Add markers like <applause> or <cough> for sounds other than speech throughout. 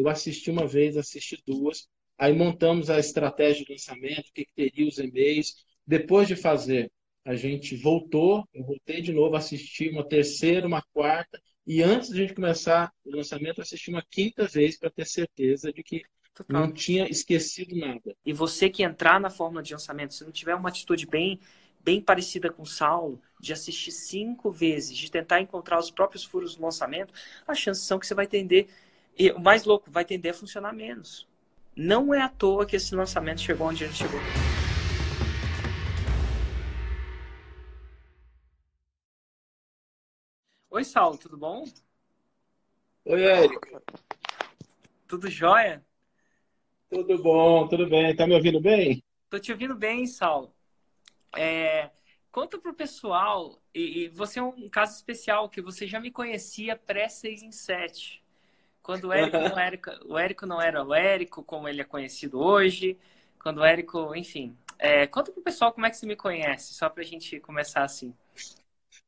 Eu assisti uma vez, assisti duas. Aí montamos a estratégia de lançamento, o que, que teria os e-mails. Depois de fazer, a gente voltou, eu voltei de novo, assisti uma terceira, uma quarta, e antes de a gente começar o lançamento, assisti uma quinta vez para ter certeza de que Total. não tinha esquecido nada. E você que entrar na fórmula de lançamento, se não tiver uma atitude bem, bem parecida com o Saulo, de assistir cinco vezes, de tentar encontrar os próprios furos do lançamento, as chances são que você vai tender, e o mais louco, vai tender a funcionar menos. Não é à toa que esse lançamento chegou onde ele chegou. Oi, Saulo, tudo bom? Oi, Érico. Tudo jóia? Tudo bom, tudo bem. Tá me ouvindo bem? Tô te ouvindo bem, Saulo. É, conta pro pessoal, e, e, você é um caso especial, que você já me conhecia pré-6 em 7 quando o Érico não era o Érico não era o Érico como ele é conhecido hoje, quando o Érico, enfim. É, conta pro pessoal como é que você me conhece, só pra gente começar assim.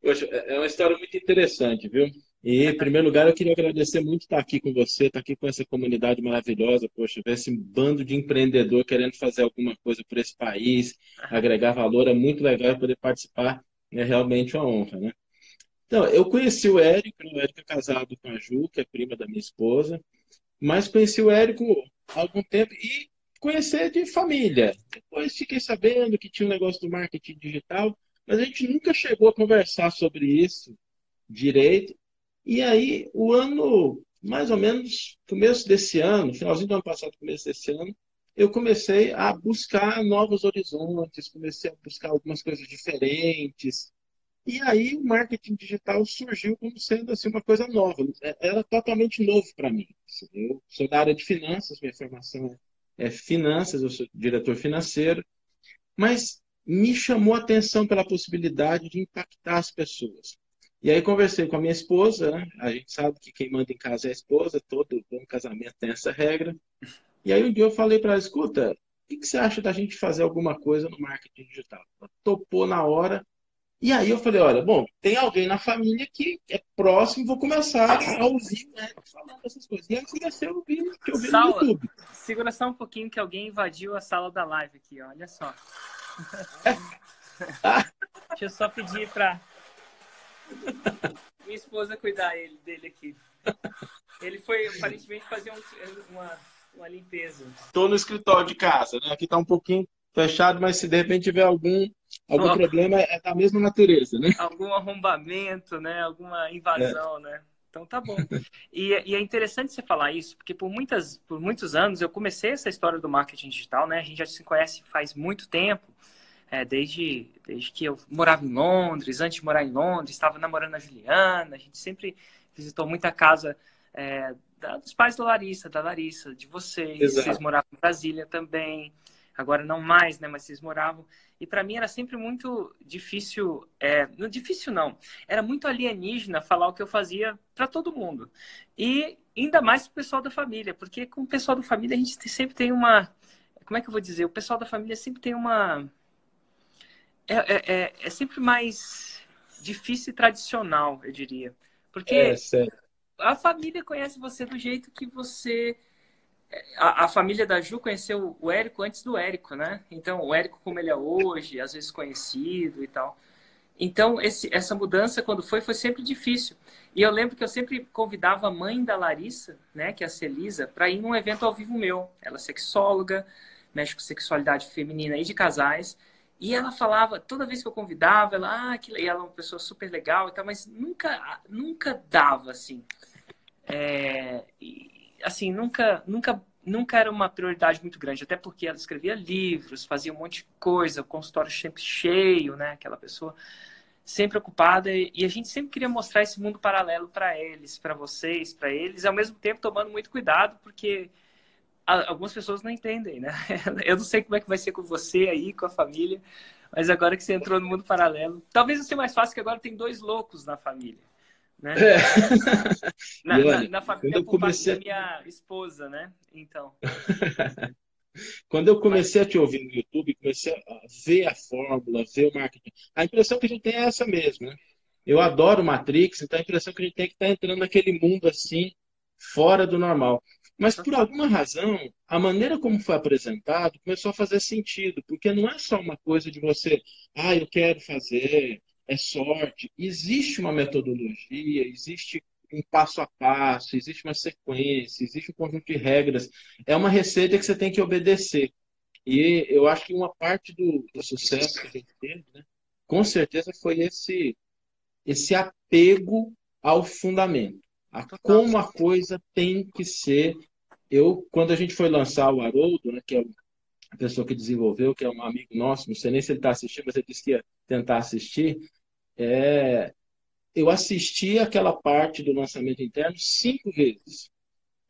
Poxa, é, é uma história muito interessante, viu? E, em primeiro lugar, eu queria agradecer muito estar aqui com você, estar aqui com essa comunidade maravilhosa. Poxa, ver esse bando de empreendedor querendo fazer alguma coisa por esse país, agregar valor, é muito legal poder participar. É realmente uma honra, né? Então, eu conheci o Érico, o Érico é casado com a Ju, que é prima da minha esposa, mas conheci o Érico há algum tempo e conhecer de família. Depois fiquei sabendo que tinha um negócio do marketing digital, mas a gente nunca chegou a conversar sobre isso direito. E aí, o ano, mais ou menos, começo desse ano, finalzinho do ano passado, começo desse ano, eu comecei a buscar novos horizontes, comecei a buscar algumas coisas diferentes, e aí o marketing digital surgiu como sendo assim, uma coisa nova. É, era totalmente novo para mim. Eu sou da área de finanças, minha formação é finanças, eu sou diretor financeiro, mas me chamou a atenção pela possibilidade de impactar as pessoas. E aí conversei com a minha esposa, né? a gente sabe que quem manda em casa é a esposa, todo bom casamento tem essa regra. E aí um dia eu falei para ela, escuta, o que, que, você acha da gente fazer alguma coisa no marketing digital? Ela topou na hora, e aí eu falei, olha, bom, tem alguém na família que é próximo, vou começar a ouvir né, falando essas coisas. E aí comecei a ouvir, que ouvir no YouTube. Segura só um pouquinho que alguém invadiu a sala da live aqui, olha só. <laughs> Deixa eu só pedir para minha esposa cuidar ele, dele aqui. Ele foi aparentemente fazer um, uma, uma limpeza. Estou no escritório de casa, né? Aqui está um pouquinho fechado, mas se de repente tiver algum algum problema é da mesma natureza, né? Algum arrombamento, né? Alguma invasão, é. né? Então tá bom. E, e, é interessante você falar isso, porque por, muitas, por muitos anos eu comecei essa história do marketing digital, né? A gente já se conhece faz muito tempo, é, desde, desde que eu morava em Londres, antes de morar em Londres, estava namorando a Juliana, a gente sempre visitou muita casa é, da, dos pais da Larissa, da Larissa, de vocês, Exato. vocês moravam em Brasília também agora não mais, né? Mas vocês moravam. E para mim era sempre muito difícil, é, não difícil não, era muito alienígena falar o que eu fazia para todo mundo. E ainda mais para o pessoal da família, porque com o pessoal da família a gente sempre tem uma, como é que eu vou dizer? O pessoal da família sempre tem uma, é, é, é, é sempre mais difícil e tradicional, eu diria, porque é, a família conhece você do jeito que você a, a, família da Ju conheceu o Érico antes do Érico, né? Então, o Érico como ele é hoje, às vezes conhecido e tal. Então, esse, essa mudança, quando foi, foi sempre difícil. E eu lembro que eu sempre convidava a mãe da Larissa, né, que é a Celisa, para ir num evento ao vivo meu. Ela é sexóloga, mexe com sexualidade feminina e de casais. E ela falava, toda vez que eu convidava, ela, ah, que ela é uma pessoa super legal e tal, mas nunca, nunca dava, assim. É, assim, nunca, nunca, nunca era uma prioridade muito grande, até porque ela escrevia livros, fazia um monte de coisa, o consultório sempre cheio, né? Aquela pessoa sempre ocupada e a gente sempre queria mostrar esse mundo paralelo para eles, para vocês, para eles, ao mesmo tempo tomando muito cuidado, porque algumas pessoas não entendem, né? <laughs> Eu não sei como é que vai ser com você aí, com a família, mas agora que você entrou no mundo paralelo, talvez seja mais fácil que agora tem dois loucos na família né? É. <laughs> Na, na, na, família por comecei... parte da minha esposa, né? Então. <laughs> quando eu comecei a te ouvir no YouTube, comecei a ver a fórmula, ver o marketing, a impressão que a gente tem é essa mesmo, né? Eu adoro Matrix, então a impressão que a gente tem é que estar tá entrando naquele mundo assim, fora do normal. Mas por alguma razão, a maneira como foi apresentado começou a fazer sentido, porque não é só uma coisa de você, ah, eu quero fazer, é sorte. Existe uma metodologia, existe um passo a passo, existe uma sequência, existe um conjunto de regras. É uma receita que você tem que obedecer. E eu acho que uma parte do, do sucesso que a gente teve, né, com certeza, foi esse, esse apego ao fundamento, a como a coisa tem que ser. Eu, quando a gente foi lançar o Haroldo, né, que é a pessoa que desenvolveu, que é um amigo nosso, não sei nem se ele está assistindo, mas ele disse que ia tentar assistir. É, eu assisti aquela parte do lançamento interno cinco vezes.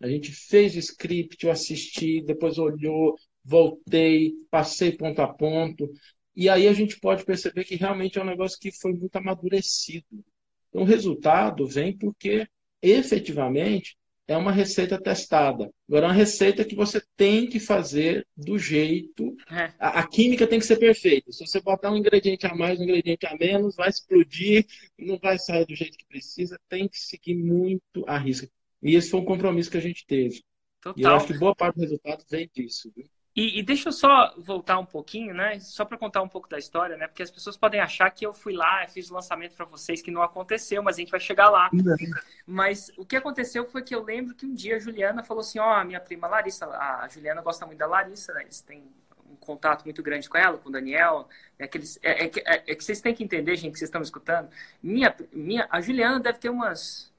A gente fez script, eu assisti, depois olhou, voltei, passei ponto a ponto. E aí a gente pode perceber que realmente é um negócio que foi muito amadurecido. Então, o resultado vem porque, efetivamente, é uma receita testada. Agora, é uma receita que você tem que fazer do jeito. É. A, a, química tem que ser perfeita. Se você botar um ingrediente a mais, um ingrediente a menos, vai explodir, não vai sair do jeito que precisa. Tem que seguir muito a risca. E esse foi um compromisso que a gente teve. Total. E eu acho que boa parte do resultado vem disso. Viu? E, e, deixa eu só voltar um pouquinho, né? Só para contar um pouco da história, né? Porque as pessoas podem achar que eu fui lá, fiz o lançamento para vocês, que não aconteceu, mas a gente vai chegar lá. Não. Mas o que aconteceu foi que eu lembro que um dia a Juliana falou assim: Ó, oh, minha prima Larissa, a Juliana gosta muito da Larissa, né? Eles têm um contato muito grande com ela, com o Daniel. É que, eles, é, é, é, é que vocês têm que entender, gente, que vocês estão me escutando. Minha, minha, a Juliana deve ter umas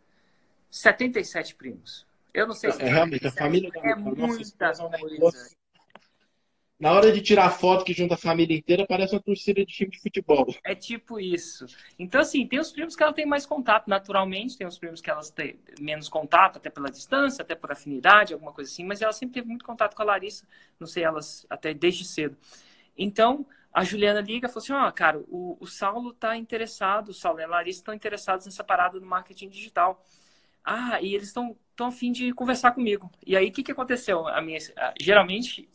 77 primos. Eu não sei se. É, realmente, a família é muita coisa. Na hora de tirar foto que junta a família inteira, parece uma torcida de time de futebol. É tipo isso. Então, assim, tem os primos que ela tem mais contato naturalmente, tem os primos que elas têm menos contato, até pela distância, até por afinidade, alguma coisa assim, mas ela sempre teve muito contato com a Larissa, não sei, elas até desde cedo. Então, a Juliana liga e falou assim: Ó, oh, cara, o, o Saulo tá interessado, o Saulo e a Larissa estão interessados nessa parada do marketing digital. Ah, e eles estão tão a fim de conversar comigo. E aí, o que, que aconteceu? A minha, geralmente,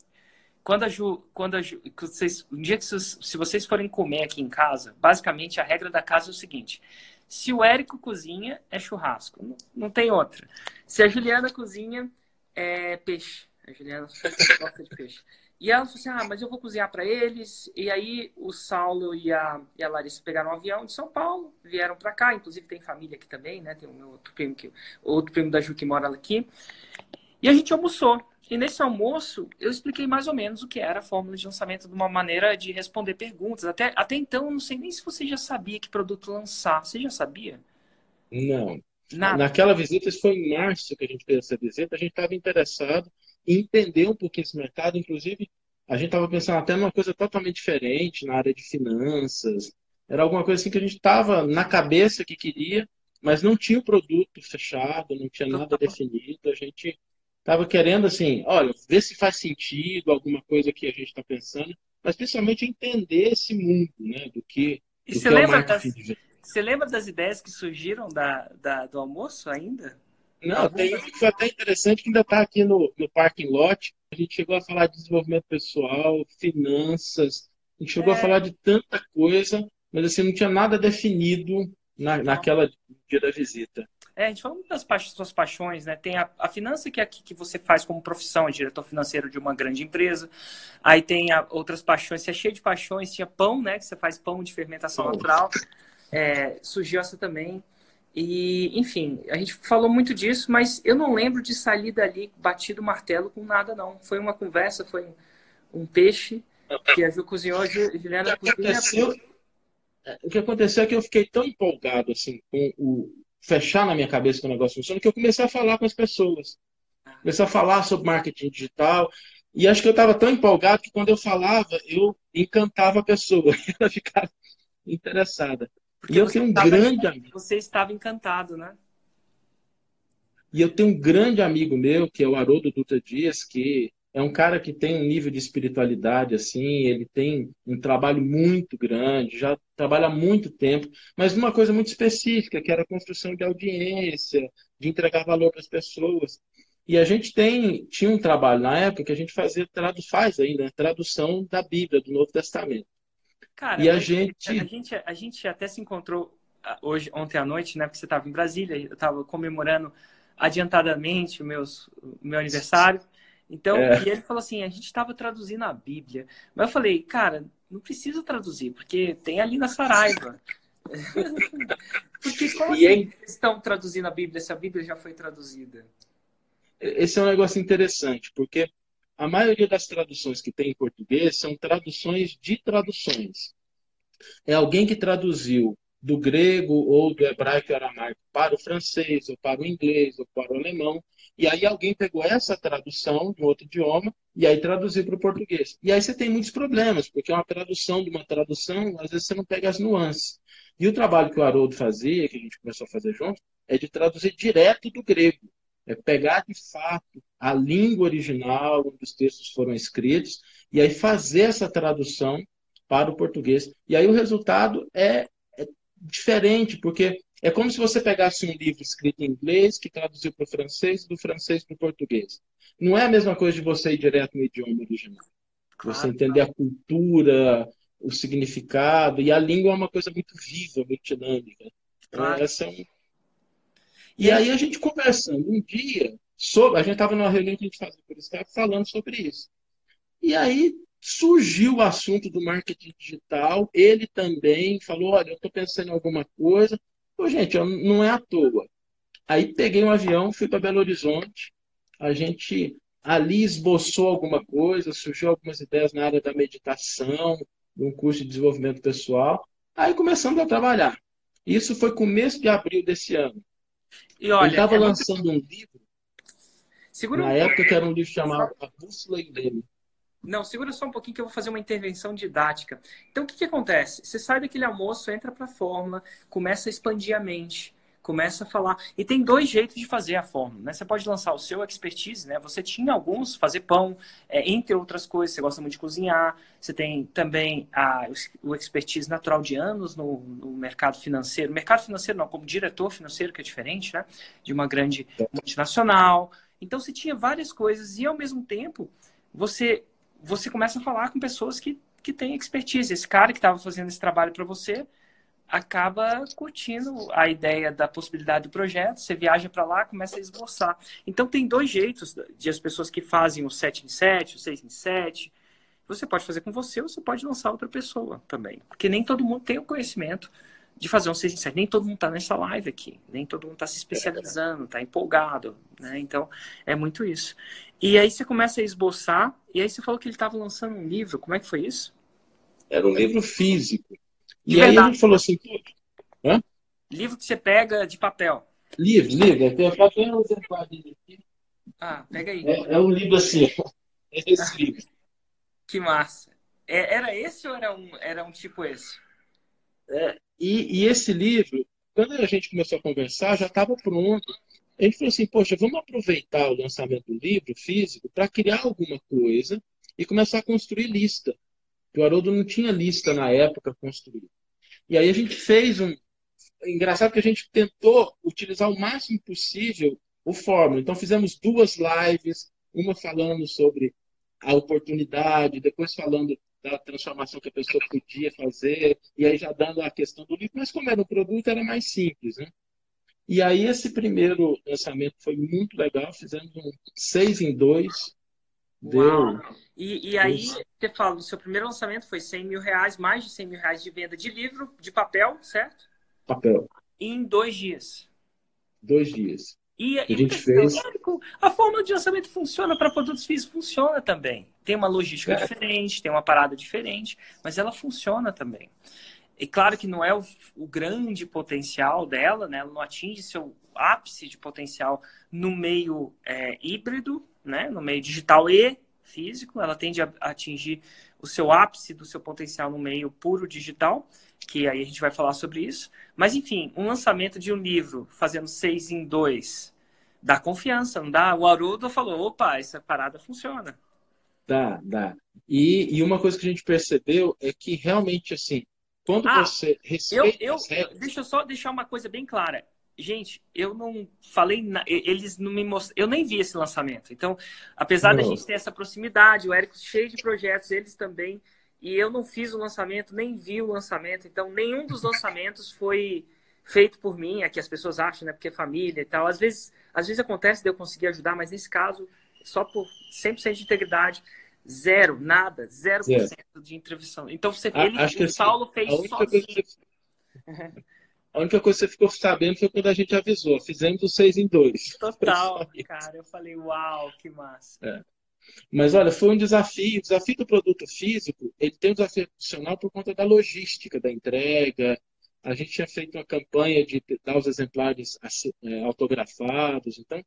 quando a Ju, quando a Ju, vocês, um dia que vocês, se vocês forem comer aqui em casa, basicamente a regra da casa é o seguinte: se o Érico cozinha, é churrasco, não, não tem outra. Se a Juliana cozinha, é peixe. A Juliana <laughs> gosta de peixe. E ela falou assim: ah, mas eu vou cozinhar para eles. E aí o Saulo e a, e a Larissa pegaram um avião de São Paulo, vieram para cá. Inclusive tem família aqui também, né? Tem o outro primo, que, outro primo da Ju que mora aqui. E a gente almoçou. E nesse almoço, eu expliquei mais ou menos o que era a fórmula de lançamento de uma maneira de responder perguntas. Até, até então, eu não sei nem se você já sabia que produto lançar. Você já sabia? Não. Nada. Naquela visita, isso foi em março que a gente fez essa visita, a gente estava interessado em entender um pouquinho esse mercado. Inclusive, a gente estava pensando até numa coisa totalmente diferente na área de finanças. Era alguma coisa assim que a gente estava na cabeça que queria, mas não tinha o produto fechado, não tinha nada definido. A gente estava querendo, assim, olha, ver se faz sentido alguma coisa que a gente está pensando, mas principalmente entender esse mundo, né, do que, e do você, que lembra é das, você lembra das ideias que surgiram da, da do almoço ainda? Não, tem um que foi até interessante que ainda está aqui no, no parking lot. A gente chegou a falar de desenvolvimento pessoal, finanças, a gente chegou é... a falar de tanta coisa, mas assim, não tinha nada definido na, naquela dia da visita. É, a gente falou das pa suas paixões, né? Tem a, a finança que é aqui que você faz como profissão, é diretor financeiro de uma grande empresa. Aí tem a, outras paixões, você é cheio de paixões, tinha pão, né? Que você faz pão de fermentação natural. É, surgiu essa também. E, enfim, a gente falou muito disso, mas eu não lembro de sair dali batido martelo com nada, não. Foi uma conversa, foi um, um peixe que a Ju cozinhou, a Juliana cozinhou. É, o que aconteceu é que eu fiquei tão empolgado assim com o, fechar na minha cabeça que o negócio funciona, que eu comecei a falar com as pessoas. Comecei a falar sobre marketing digital. E acho que eu estava tão empolgado que quando eu falava, eu encantava a pessoa. <laughs> Ela ficava interessada. Porque e eu tenho um grande amigo. Você estava encantado, né? E eu tenho um grande amigo meu, que é o Haroldo Dutra Dias, que é um cara que tem um nível de espiritualidade assim, ele tem um trabalho muito grande, já trabalha há muito tempo, mas numa coisa muito específica, que era a construção de audiência, de entregar valor para as pessoas. E a gente tem tinha um trabalho na época que a gente fazia tradu, faz ainda, né, tradução da Bíblia, do Novo Testamento. Cara, e a, gente... a gente a gente até se encontrou ah, hoje ontem à noite, né, porque você estava em Brasília, eu estava comemorando adiantadamente o, meus, o meu aniversário. Então, é. e ele falou assim: a gente estava traduzindo a Bíblia. Mas eu falei, cara, não precisa traduzir, porque tem ali na Saraiva. <laughs> porque como e assim estão traduzindo a Bíblia se a Bíblia já foi traduzida? Esse é um negócio interessante, porque a maioria das traduções que tem em português são traduções de traduções. É alguém que traduziu do grego ou do hebraico aramaico para o francês, ou para o inglês, ou para o alemão, e aí alguém pegou essa tradução de outro idioma e aí traduziu para o português. E aí você tem muitos problemas, porque é uma tradução de uma tradução, às vezes você não pega as nuances. E o trabalho que o Haroldo fazia, que a gente começou a fazer junto, é de traduzir direto do grego. É pegar de fato a língua original onde os textos foram escritos e aí fazer essa tradução para o português. E aí o resultado é diferente, porque é como se você pegasse um livro escrito em inglês que traduziu para o francês e do francês para o português. Não é a mesma coisa de você ir direto no idioma original. Claro, você entender a cultura, o significado, e a língua é uma coisa muito viva, muito dinâmica. Então, claro. Essa é um... E aí a gente conversando um dia sobre. A gente estava numa reunião que a gente fazia por Skype falando sobre isso. E aí surgiu o assunto do marketing digital. Ele também falou: olha, eu estou pensando em alguma coisa. Pô, gente, não é à toa. Aí peguei um avião, fui para Belo Horizonte. A gente ali esboçou alguma coisa, surgiu algumas ideias na área da meditação, um curso de desenvolvimento pessoal. Aí começamos a trabalhar. Isso foi começo de abril desse ano. E olha, Ele estava é lançando muito... um livro. Segura na um... época que era um livro chamado A Bússola Leme. Não, segura só um pouquinho que eu vou fazer uma intervenção didática. Então, o que, que acontece? Você sai daquele almoço, entra para a fórmula, começa a expandir a mente começa a falar. E tem dois jeitos de fazer a fórmula, né? Você pode lançar o seu expertise, né? Você tinha alguns, fazer pão, é, entre outras coisas, você gosta muito de cozinhar, você tem também a, o expertise natural de anos no, no mercado financeiro. Mercado financeiro não, como diretor financeiro, que é diferente, né? De uma grande multinacional. Então, você tinha várias coisas e, ao mesmo tempo, você, você começa a falar com pessoas que, que têm expertise. Esse cara que estava fazendo esse trabalho para você acaba curtindo a ideia da possibilidade do projeto, você viaja para lá, começa a esboçar. Então tem dois jeitos de as pessoas que fazem o 7 em 7, o 6 em 7. Você pode fazer com você ou você pode lançar outra pessoa também. Porque nem todo mundo tem o conhecimento de fazer um 6 em 7. Nem todo mundo está nessa live aqui. Nem todo mundo está se especializando, está empolgado. Né? Então, é muito isso. E aí você começa a esboçar, e aí você falou que ele estava lançando um livro. Como é que foi isso? Era um livro físico. De e verdade. aí gente falou assim, Hã? livro que você pega de papel. Livro, livro. Tem papel aqui. Ah, pega aí. É, é um livro assim. É esse <laughs> livro. Que massa. É, era esse ou era um, era um tipo esse? É, e, e esse livro, quando a gente começou a conversar, já estava pronto. A gente falou assim, poxa, vamos aproveitar o lançamento do livro físico para criar alguma coisa e começar a construir lista. O Haroldo não tinha lista na época construída. E aí a gente fez um. Engraçado que a gente tentou utilizar o máximo possível o fórmula. Então fizemos duas lives, uma falando sobre a oportunidade, depois falando da transformação que a pessoa podia fazer, e aí já dando a questão do livro, mas como era um produto, era mais simples, né? E aí esse primeiro lançamento foi muito legal, fizemos um seis em dois, deu... E, e aí, você fala, o seu primeiro lançamento foi 100 mil reais, mais de 100 mil reais de venda de livro, de papel, certo? Papel. Em dois dias. Dois dias. E, a gente fez... a fórmula de lançamento funciona para produtos físicos, funciona também. Tem uma logística é. diferente, tem uma parada diferente, mas ela funciona também. E claro que não é o, o, grande potencial dela, né? Ela não atinge seu ápice de potencial no meio é, híbrido, né? No meio digital e físico, ela tende a atingir o seu ápice do seu potencial no meio puro digital, que aí a gente vai falar sobre isso. Mas, enfim, um lançamento de um livro fazendo seis em dois dá confiança, não dá? O Haroldo falou: opa, essa parada funciona. Dá, dá. E, e uma coisa que a gente percebeu é que realmente, assim, quando ah, você respeita. Eu, eu, deixa eu só deixar uma coisa bem clara gente, eu não falei, na... eles não me mostraram, eu nem vi esse lançamento. Então, apesar da gente ter essa proximidade, o Érico cheio de projetos, eles também, e eu não fiz o lançamento, nem vi o lançamento. Então, nenhum dos lançamentos foi feito por mim, é que as pessoas acham, né, porque é família e tal. Às vezes, às vezes acontece de eu conseguir ajudar, mas nesse caso, só por 100% de integridade, zero, nada, 0% zero. de intervenção. Então, você, ele, Acho que o assim, Saulo fez sozinho. <laughs> A única coisa que você ficou sabendo foi quando a gente avisou. Fizemos o seis em dois. Total, <laughs> cara. Eu falei, uau, que massa. É. Mas olha, foi um desafio. O desafio do produto físico, ele tem um desafio adicional por conta da logística, da entrega. A gente tinha feito uma campanha de dar os exemplares é, autografados. Então,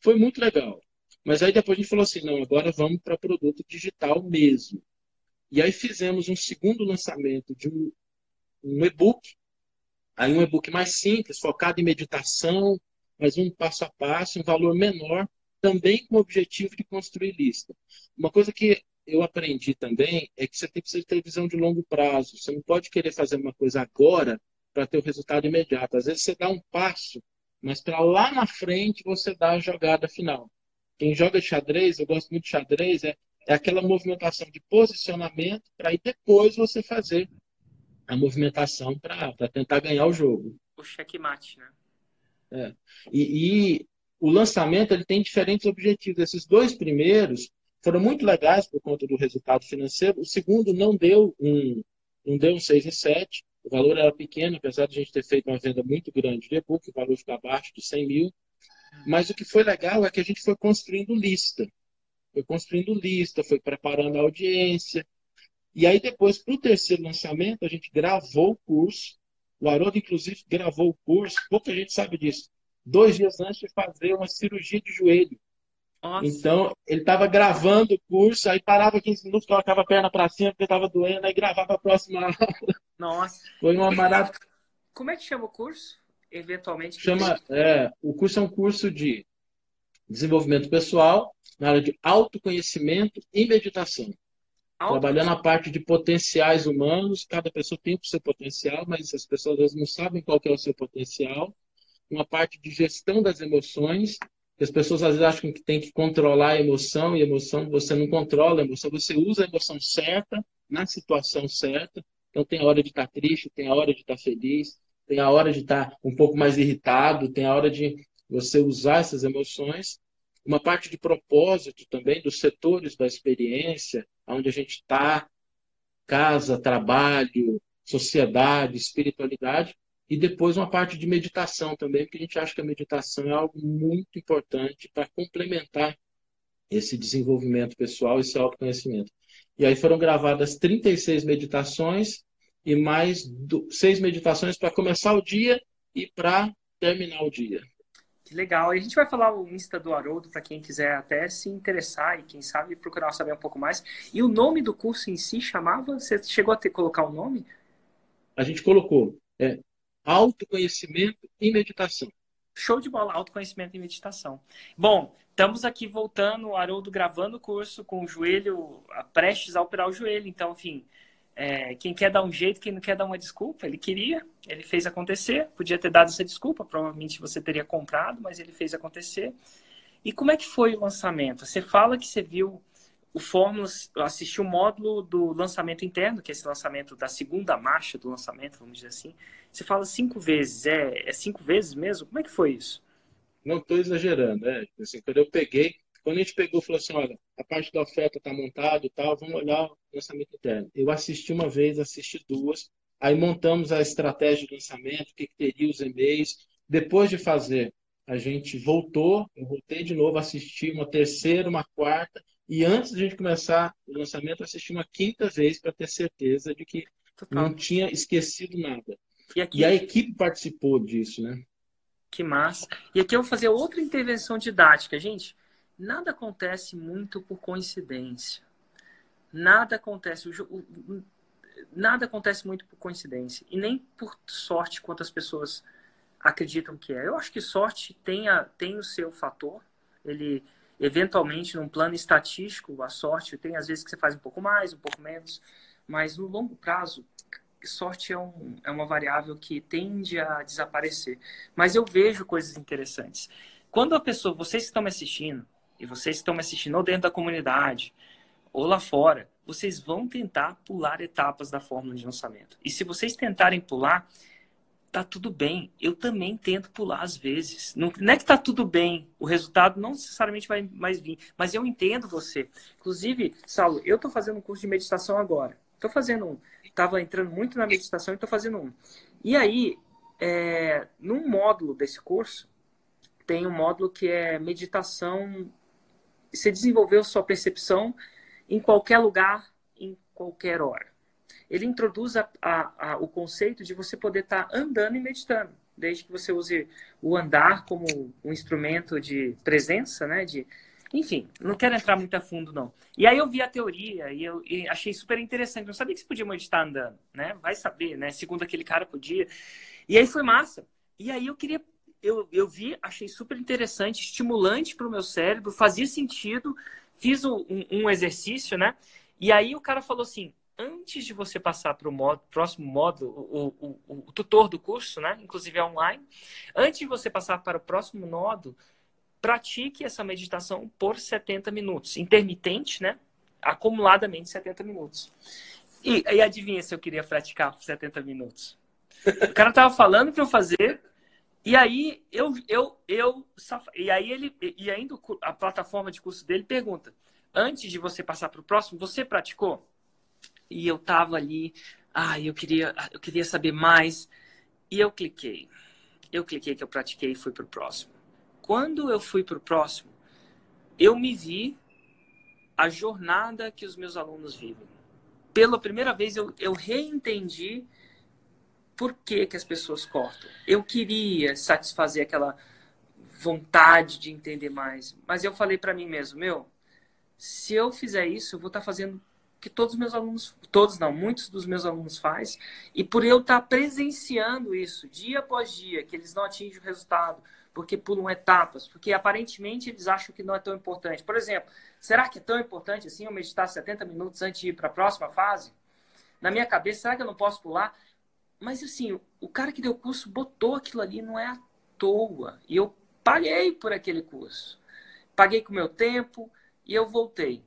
foi muito legal. Mas aí depois a gente falou assim, não, agora vamos para produto digital mesmo. E aí fizemos um segundo lançamento de um, um e-book Aí um e-book mais simples, focado em meditação, mas um passo a passo, um valor menor, também com o objetivo de construir lista. Uma coisa que eu aprendi também é que você tem que ter visão de longo prazo. Você não pode querer fazer uma coisa agora para ter o resultado imediato. Às vezes você dá um passo, mas para lá na frente você dá a jogada final. Quem joga xadrez, eu gosto muito de xadrez, é, é aquela movimentação de posicionamento para aí depois você fazer a movimentação para tentar ganhar o jogo. O checkmate, né? É. E, e, o lançamento ele tem diferentes objetivos. Esses dois primeiros foram muito legais por conta do resultado financeiro. O segundo não deu um, não deu um 6 em 7. O valor era pequeno, apesar de a gente ter feito uma venda muito grande de e-book, o valor ficou abaixo de 100 mil. Mas o que foi legal é que a gente foi construindo lista. Foi construindo lista, foi preparando a audiência, e aí, depois, para o terceiro lançamento, a gente gravou o curso. O Haroldo, inclusive, gravou o curso. Pouca gente sabe disso. Dois dias antes de fazer uma cirurgia de joelho. Nossa. Então, ele estava gravando o curso, aí parava 15 minutos, colocava a perna para cima porque estava doendo, aí gravava a próxima <laughs> aula. Nossa. Foi uma maratona. Como é que chama o curso? Eventualmente. Chama, é, o curso é um curso de desenvolvimento pessoal na área de autoconhecimento e meditação. Trabalhando a parte de potenciais humanos, cada pessoa tem o seu potencial, mas as pessoas às vezes não sabem qual é o seu potencial. Uma parte de gestão das emoções, as pessoas às vezes acham que tem que controlar a emoção, e a emoção você não controla a emoção, você usa a emoção certa, na situação certa. Então tem a hora de estar triste, tem a hora de estar feliz, tem a hora de estar um pouco mais irritado, tem a hora de você usar essas emoções uma parte de propósito também dos setores da experiência, onde a gente está, casa, trabalho, sociedade, espiritualidade, e depois uma parte de meditação também, porque a gente acha que a meditação é algo muito importante para complementar esse desenvolvimento pessoal, esse autoconhecimento. E aí foram gravadas 36 meditações e mais seis meditações para começar o dia e para terminar o dia. Que legal. E a gente vai falar o Insta do Haroldo para quem quiser até se interessar e quem sabe procurar saber um pouco mais. E o nome do curso em si chamava? Você chegou a ter colocar o um nome? A gente colocou é, autoconhecimento e meditação. Show de bola, autoconhecimento e meditação. Bom, estamos aqui voltando, o Haroldo gravando o curso com o joelho prestes a operar o joelho. Então, enfim, é, quem quer dar um jeito, quem não quer dar uma desculpa, ele queria, ele fez acontecer. Podia ter dado essa desculpa, provavelmente você teria comprado, mas ele fez acontecer. E como é que foi o lançamento? Você fala que você viu o Fórmula, assistiu o módulo do lançamento interno, que é esse lançamento da segunda marcha do lançamento, vamos dizer assim. Você fala cinco vezes, é, é cinco vezes mesmo? Como é que foi isso? Não estou exagerando, é. Assim, quando eu peguei, quando a gente pegou, falou assim, olha, a parte da oferta está montada e tal, vamos olhar o lançamento interno. Eu assisti uma vez, assisti duas, aí montamos a estratégia de lançamento, o que, que teria os e-mails. Depois de fazer, a gente voltou, eu voltei de novo, assisti uma terceira, uma quarta, e antes de a gente começar o lançamento, assisti uma quinta vez para ter certeza de que Total. não tinha esquecido nada. E, aqui... e a equipe participou disso, né? Que massa. E aqui eu vou fazer outra intervenção didática, gente nada acontece muito por coincidência. Nada acontece, nada acontece muito por coincidência e nem por sorte quanto as pessoas acreditam que é. Eu acho que sorte tem, a, tem o seu fator. Ele eventualmente num plano estatístico, a sorte tem às vezes que você faz um pouco mais, um pouco menos, mas no longo prazo sorte é, um, é uma variável que tende a desaparecer. Mas eu vejo coisas interessantes. Quando a pessoa, vocês que estão me assistindo, e vocês estão me assistindo ou dentro da comunidade ou lá fora, vocês vão tentar pular etapas da fórmula de lançamento. E se vocês tentarem pular, tá tudo bem. Eu também tento pular às vezes. Não, não é que tá tudo bem. O resultado não necessariamente vai mais vir. Mas eu entendo você. Inclusive, Saulo, eu tô fazendo um curso de meditação agora. Tô fazendo um. Tava entrando muito na meditação e tô fazendo um. E aí, é, num módulo desse curso, tem um módulo que é meditação. Você desenvolveu sua percepção em qualquer lugar, em qualquer hora ele introduz a, a, a, o conceito de você poder estar tá andando e meditando, desde que você use o andar como um instrumento de presença, né? De, enfim, não quero entrar muito a fundo, não. E aí eu vi a teoria e eu e achei super interessante. Não sabia que você podia meditar andando, né? Vai saber, né? Segundo aquele cara podia. E aí foi massa. E aí eu queria eu, eu vi, achei super interessante, estimulante para o meu cérebro, fazia sentido, fiz um, um, exercício, né? E aí o cara falou assim: antes de você passar para o próximo módulo, o, o, o, tutor do curso, né? inclusive é online, antes de você passar para o próximo nodo, pratique essa meditação por 70 minutos, intermitente, né? acumuladamente 70 minutos. E, e adivinha se eu queria praticar por 70 minutos? O cara tava falando para eu fazer, e aí eu, eu, eu, e aí ele, e ainda a plataforma de curso dele pergunta: antes de você passar para o próximo, você praticou? e eu tava ali, ah, eu queria, eu queria saber mais. E eu cliquei. Eu cliquei que eu pratiquei e fui pro próximo. Quando eu fui pro próximo, eu me vi a jornada que os meus alunos vivem. Pela primeira vez eu, eu reentendi por que, que as pessoas cortam. Eu queria satisfazer aquela vontade de entender mais, mas eu falei para mim mesmo, meu, se eu fizer isso, eu vou estar tá fazendo que todos os meus alunos, todos não, muitos dos meus alunos faz, e por eu estar presenciando isso dia após dia, que eles não atingem o resultado, porque pulam etapas, porque aparentemente eles acham que não é tão importante. Por exemplo, será que é tão importante assim eu meditar 70 minutos antes de ir para a próxima fase? Na minha cabeça, será que eu não posso pular? Mas assim, o cara que deu o curso botou aquilo ali, não é à toa. E eu paguei por aquele curso. Paguei com meu tempo e eu voltei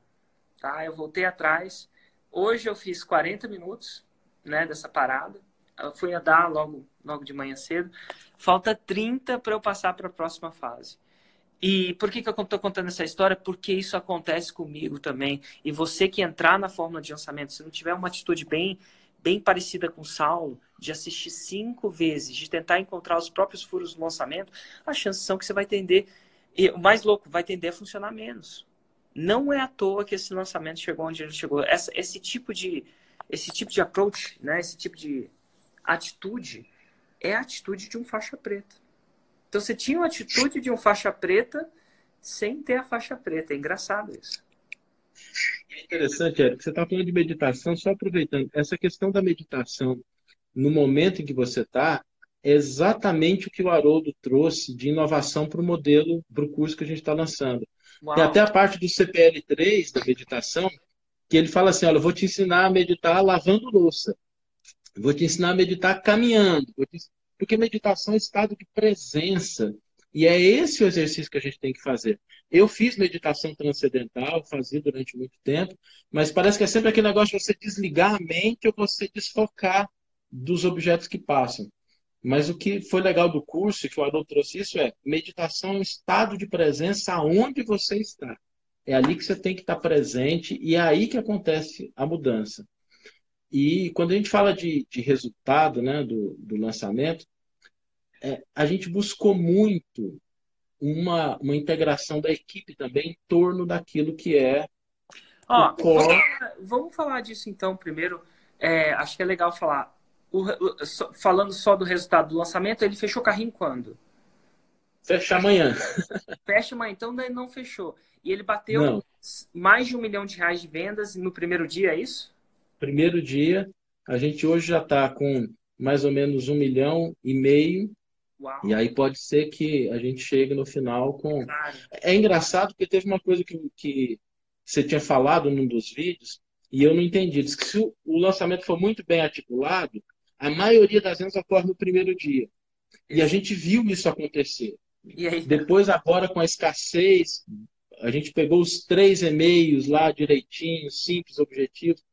tá? Eu voltei atrás. Hoje eu fiz 40 minutos, né, dessa parada. Eu fui andar logo, logo de manhã cedo. Falta 30 para eu passar para a próxima fase. E por que, que eu estou contando essa história? Porque isso acontece comigo também. E você que entrar na fórmula de lançamento, se não tiver uma atitude bem, bem parecida com Saulo, de assistir cinco vezes, de tentar encontrar os próprios furos do lançamento, as chances são que você vai tender, e o mais louco, vai tender a funcionar menos. Não é à toa que esse lançamento chegou onde ele chegou. Essa, esse tipo de esse tipo de approach, né? Esse tipo de atitude é a atitude de um faixa preta. Então você tinha uma atitude de um faixa preta sem ter a faixa preta. É engraçado isso. É interessante, Eric. Você está falando de meditação, só aproveitando. Essa questão da meditação no momento em que você está, é exatamente o que o Haroldo trouxe de inovação para o modelo, para o curso que a gente está lançando. Uau. Tem até a parte do CPL3, da meditação, que ele fala assim: olha, eu vou te ensinar a meditar lavando louça. Eu vou te ensinar a meditar caminhando. Porque meditação é estado de presença. E é esse o exercício que a gente tem que fazer. Eu fiz meditação transcendental, fazia durante muito tempo, mas parece que é sempre aquele negócio de você desligar a mente ou você desfocar dos objetos que passam. Mas o que foi legal do curso, e que o Haroldo trouxe isso, é meditação é um estado de presença aonde você está. É ali que você tem que estar presente e é aí que acontece a mudança. E quando a gente fala de, de resultado né, do, do lançamento, é, a gente buscou muito uma, uma integração da equipe também em torno daquilo que é. Ó, vamos, vamos, falar disso então primeiro. É, acho que é legal falar o, o, falando só do resultado do lançamento, ele fechou o carrinho quando? Fecha amanhã. Fecha amanhã, então daí não fechou. E ele bateu não. mais de um milhão de reais de vendas no primeiro dia, é isso? Primeiro dia, a gente hoje já está com mais ou menos um milhão e meio. Uau. E aí pode ser que a gente chegue no final com. Claro. É engraçado porque teve uma coisa que, que você tinha falado num dos vídeos e eu não entendi. Diz que se o lançamento for muito bem articulado, a maioria das vendas ocorre no primeiro dia. E a gente viu isso acontecer. Depois, agora, com a escassez, a gente pegou os três e-mails lá direitinho, simples, objetivos.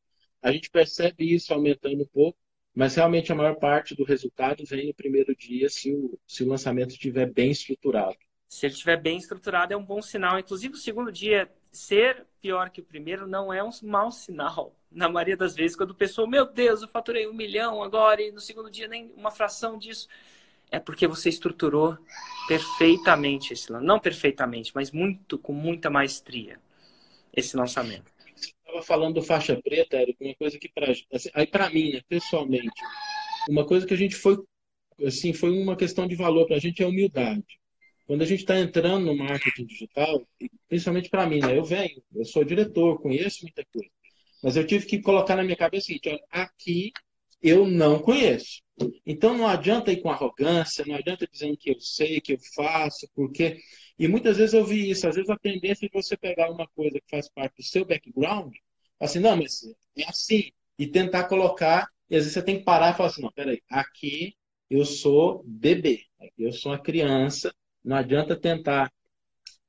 A gente percebe isso aumentando um pouco. Mas realmente a maior parte do resultado vem no primeiro dia se o, se o lançamento estiver bem estruturado. Se ele estiver bem estruturado, é um bom sinal. Inclusive, o segundo dia ser pior que o primeiro não é um mau sinal. <laughs> Na maioria das vezes, quando o pessoa, meu Deus, eu faturei um milhão agora e no segundo dia nem uma fração disso. É porque você estruturou perfeitamente esse lançamento. Não perfeitamente, mas muito, com muita maestria, esse lançamento. Estava falando do faixa preta, Érico, uma coisa que para assim, aí para mim, né, pessoalmente, uma coisa que a gente foi assim, foi uma questão de valor para a gente é humildade. Quando a gente está entrando no marketing digital, principalmente para mim, né? Eu venho, eu sou diretor, conheço muita coisa. Mas eu tive que colocar na minha cabeça o seguinte: olha, aqui eu não conheço. Então não adianta ir com arrogância, não adianta dizendo que eu sei, que eu faço, porque. E muitas vezes eu vi isso, às vezes a tendência é você pegar uma coisa que faz parte do seu background, assim, não, mas é assim, e tentar colocar, e às vezes você tem que parar e falar assim, não, peraí, aqui eu sou bebê, aqui eu sou uma criança, não adianta tentar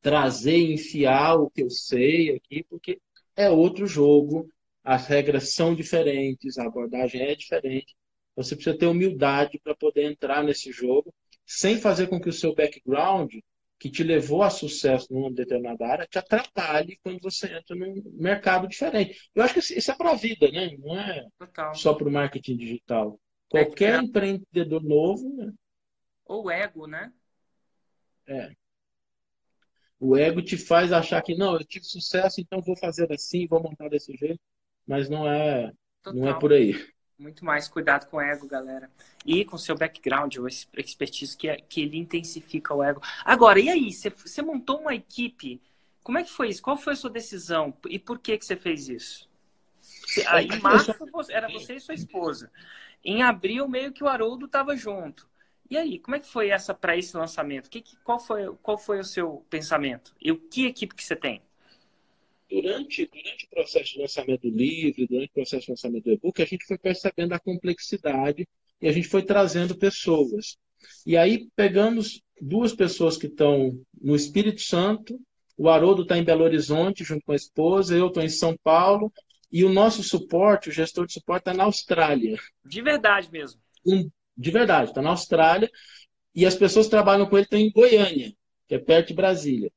trazer enfiar o que eu sei aqui, porque é outro jogo, as regras são diferentes, a abordagem é diferente. Você precisa ter humildade para poder entrar nesse jogo, sem fazer com que o seu background, que te levou a sucesso numa determinada área, te atrapalhe quando você entra num mercado diferente. Eu acho que isso é para a vida, né? Não é Total. só para o marketing digital. Qualquer é empreendedor novo. Né? Ou ego, né? É. O ego te faz achar que não, eu tive sucesso, então vou fazer assim, vou montar desse jeito, mas não é, não é por aí. Muito mais cuidado com o ego, galera. E com seu background, o expertise que, é, que ele intensifica o ego. Agora, e aí? Você, você montou uma equipe. Como é que foi isso? Qual foi a sua decisão? E por que, que você fez isso? Aí, em março, era você e sua esposa. Em abril, meio que o Haroldo estava junto. E aí, como é que foi essa para esse lançamento? Que, que, qual, foi, qual foi o seu pensamento? E o que equipe que você tem? Durante, durante o processo de lançamento do livro, durante o processo de lançamento do e-book, a gente foi percebendo a complexidade e a gente foi trazendo pessoas. E aí pegamos duas pessoas que estão no Espírito Santo, o Haroldo está em Belo Horizonte junto com a esposa, eu estou em São Paulo, e o nosso suporte, o gestor de suporte, está na Austrália. De verdade mesmo. De verdade, está na Austrália. E as pessoas que trabalham com ele estão em Goiânia, que é perto de Brasília.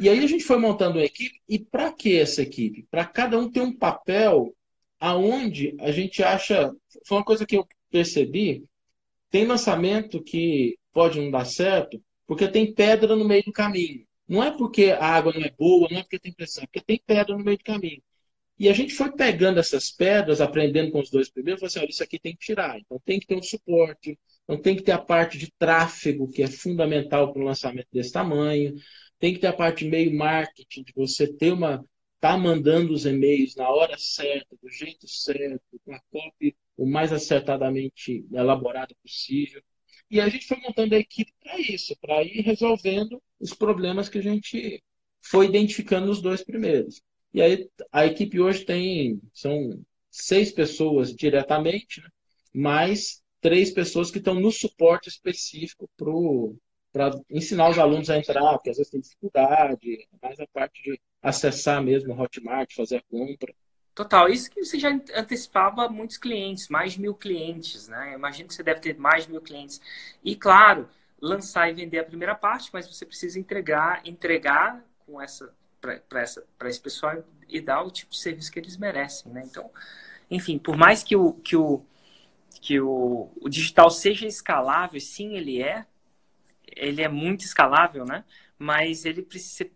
E aí a gente foi montando uma equipe. E para que essa equipe? Para cada um ter um papel aonde a gente acha. Foi uma coisa que eu percebi. Tem lançamento que pode não dar certo porque tem pedra no meio do caminho. Não é porque a água não é boa, não é porque tem pressão, é porque tem pedra no meio do caminho. E a gente foi pegando essas pedras, aprendendo com os dois primeiros, falou assim, olha, isso aqui tem que tirar. Então tem que ter um suporte, então tem que ter a parte de tráfego, que é fundamental para um lançamento desse tamanho, tem que ter a parte meio marketing, de você ter uma. tá mandando os e-mails na hora certa, do jeito certo, com a copy o mais acertadamente elaborada possível. E a gente foi montando a equipe para isso, para ir resolvendo os problemas que a gente foi identificando nos dois primeiros. E aí a equipe hoje tem são seis pessoas diretamente, né? mais três pessoas que estão no suporte específico para ensinar os alunos a entrar, porque às vezes tem dificuldade, mais a parte de acessar mesmo o Hotmart, fazer a compra. Total, isso que você já antecipava muitos clientes, mais de mil clientes, né? Imagino que você deve ter mais de mil clientes. E claro, lançar e vender a primeira parte, mas você precisa entregar, entregar com essa para esse pessoal e dar o tipo de serviço que eles merecem, né? Então, enfim, por mais que o, que o, que o, o digital seja escalável, sim, ele é, ele é muito escalável, né? Mas ele precisa,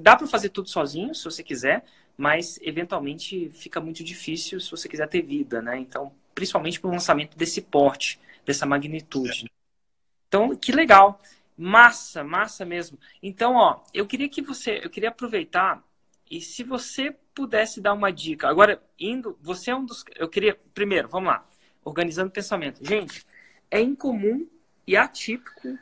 dá para fazer tudo sozinho, se você quiser, mas eventualmente fica muito difícil se você quiser ter vida, né? Então, principalmente para o lançamento desse porte, dessa magnitude. Então, que legal. Massa, massa mesmo. Então, ó, eu queria que você, eu queria aproveitar e se você pudesse dar uma dica. Agora, indo, você é um dos, eu queria, primeiro, vamos lá, organizando o pensamento. Gente, é incomum e atípico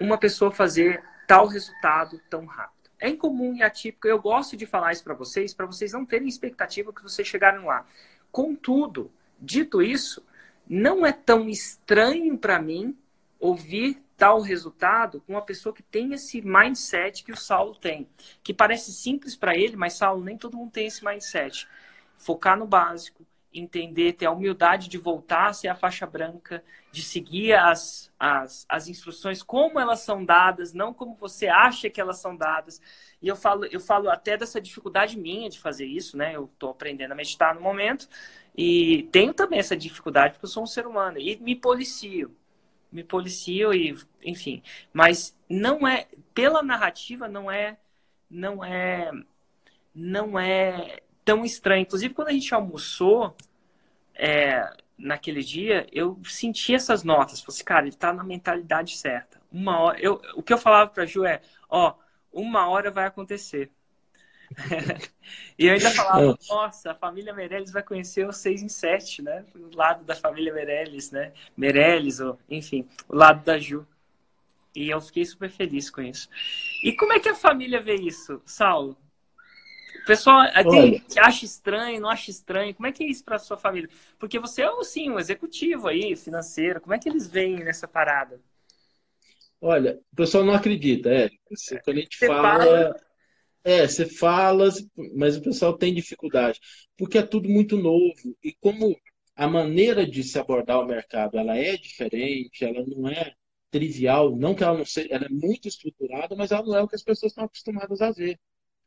uma pessoa fazer tal resultado tão rápido. É incomum e atípico. Eu gosto de falar isso para vocês, para vocês não terem expectativa que vocês chegarem lá. Contudo, dito isso, não é tão estranho para mim ouvir tal resultado com uma pessoa que tem esse mindset que o Saulo tem, que parece simples para ele, mas Saulo nem todo mundo tem esse mindset. Focar no básico, entender, ter a humildade de voltar a ser a faixa branca, de seguir as, as, as instruções como elas são dadas, não como você acha que elas são dadas. E eu falo, eu falo até dessa dificuldade minha de fazer isso, né? Eu estou aprendendo a meditar no momento e tenho também essa dificuldade porque eu sou um ser humano e me policio. Me policio e, enfim, mas não é pela narrativa não é não é não é tão estranho. Inclusive, quando a gente almoçou é, naquele dia, eu senti essas notas. Falei assim, cara, ele tá na mentalidade certa. Uma hora. Eu, o que eu falava pra Ju é, ó, uma hora vai acontecer. <laughs> e eu ainda falava, nossa, a família Meirelles vai conhecer o 6 em 7, né? O lado da família Meirelles, né? Meirelles, ou, enfim, o lado da Ju. E eu fiquei super feliz com isso. E como é que a família vê isso, Saulo? O pessoal tem, acha estranho, não acha estranho. Como é que é isso para sua família? Porque você é, sim, um executivo aí, financeiro. Como é que eles veem nessa parada? Olha, o pessoal não acredita, é. Assim, quando a gente você fala, fala... É, você fala, mas o pessoal tem dificuldade. Porque é tudo muito novo. E como a maneira de se abordar o mercado ela é diferente, ela não é trivial, não que ela não seja, ela é muito estruturada, mas ela não é o que as pessoas estão acostumadas a ver.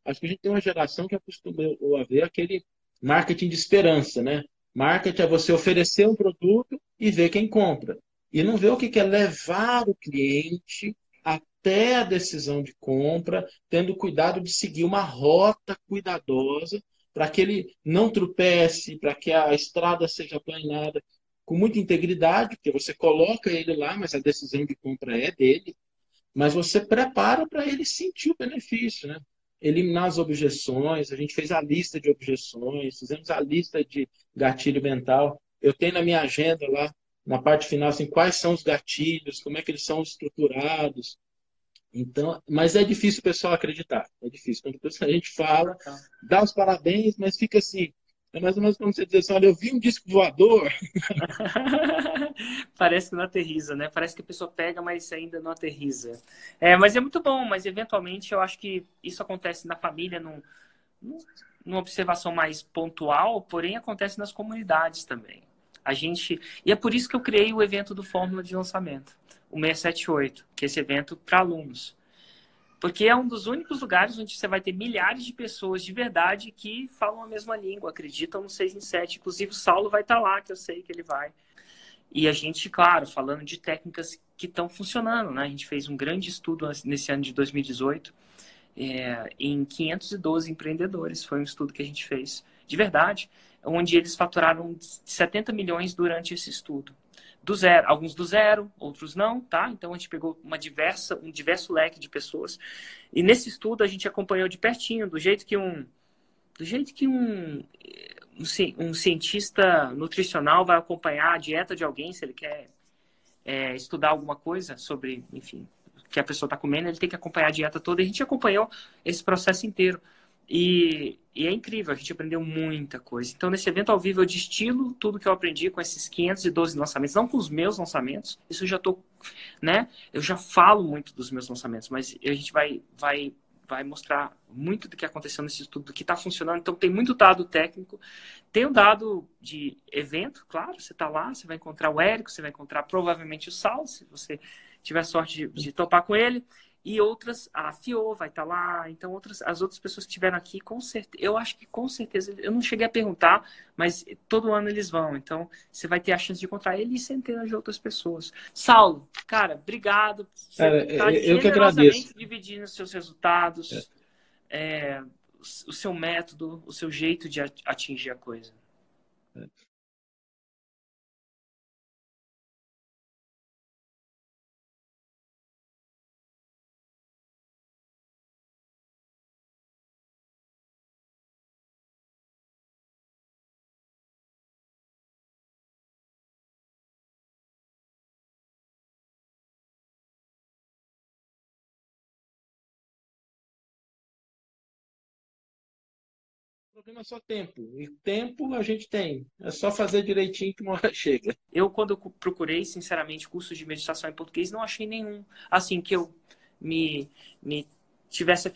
Acho que a gente tem uma geração que acostumou a ver aquele marketing de esperança, né? Marketing é você oferecer um produto e ver quem compra. E não ver o que é levar o cliente até a decisão de compra, tendo cuidado de seguir uma rota cuidadosa para que ele não tropece, para que a estrada seja planada com muita integridade, porque você coloca ele lá, mas a decisão de compra é dele, mas você prepara para ele sentir o benefício, né? Eliminar as objeções, a gente fez a lista de objeções, fizemos a lista de gatilho mental. Eu tenho na minha agenda lá, na parte final, assim, quais são os gatilhos, como é que eles são estruturados. Então, mas é difícil o pessoal acreditar. É difícil. Quando a gente fala, dá os parabéns, mas fica assim, é mais ou menos como você assim, olha, eu vi um disco voador. <laughs> Parece que não aterriza, né? Parece que a pessoa pega, mas ainda não aterriza. É, mas é muito bom, mas eventualmente eu acho que isso acontece na família, num, numa observação mais pontual, porém acontece nas comunidades também. A gente. E é por isso que eu criei o evento do Fórmula de Lançamento, o 678, que é esse evento para alunos. Porque é um dos únicos lugares onde você vai ter milhares de pessoas de verdade que falam a mesma língua, acreditam no 6 em 7. Inclusive o Saulo vai estar lá, que eu sei que ele vai. E a gente, claro, falando de técnicas que estão funcionando, né? A gente fez um grande estudo nesse ano de 2018 é, em 512 empreendedores. Foi um estudo que a gente fez de verdade, onde eles faturaram 70 milhões durante esse estudo do zero, alguns do zero, outros não, tá? Então a gente pegou uma diversa, um diverso leque de pessoas. E nesse estudo a gente acompanhou de pertinho, do jeito que um do jeito que um um, um cientista nutricional vai acompanhar a dieta de alguém, se ele quer é, estudar alguma coisa sobre, enfim, que a pessoa está comendo, ele tem que acompanhar a dieta toda. E a gente acompanhou esse processo inteiro. E, e, é incrível, a gente aprendeu muita coisa. Então, nesse evento ao vivo, eu destilo tudo que eu aprendi com esses 512 lançamentos, não com os meus lançamentos, isso eu já tô, né? Eu já falo muito dos meus lançamentos, mas a gente vai, vai, vai mostrar muito do que aconteceu nesse estudo, do que está funcionando. Então, tem muito dado técnico, tem o dado de evento, claro, você está lá, você vai encontrar o Érico, você vai encontrar provavelmente o Sal, se você tiver sorte de, de topar com ele e outras, a FIO vai estar tá lá, então outras, as outras pessoas que estiveram aqui, com certeza, eu acho que com certeza, eu não cheguei a perguntar, mas todo ano eles vão, então você vai ter a chance de encontrar ele e centenas de outras pessoas. Saulo, cara, obrigado. Você cara, tá eu que agradeço. dividindo os seus resultados, é. É, o seu método, o seu jeito de atingir a coisa. É. problema é só tempo. E tempo a gente tem. É só fazer direitinho que uma hora <laughs> chega. Eu, quando eu procurei, sinceramente, cursos de meditação em português, não achei nenhum. Assim, que eu me, me tivesse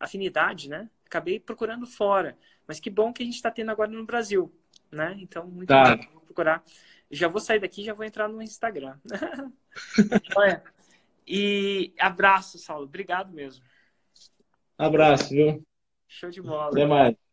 afinidade, né? Acabei procurando fora. Mas que bom que a gente está tendo agora no Brasil. né? Então, muito Tá. legal. Vou procurar. Já vou sair daqui e já vou entrar no Instagram. <laughs> Olha, e abraço, Saulo. Obrigado mesmo. Abraço, viu? Show de bola. Até mais.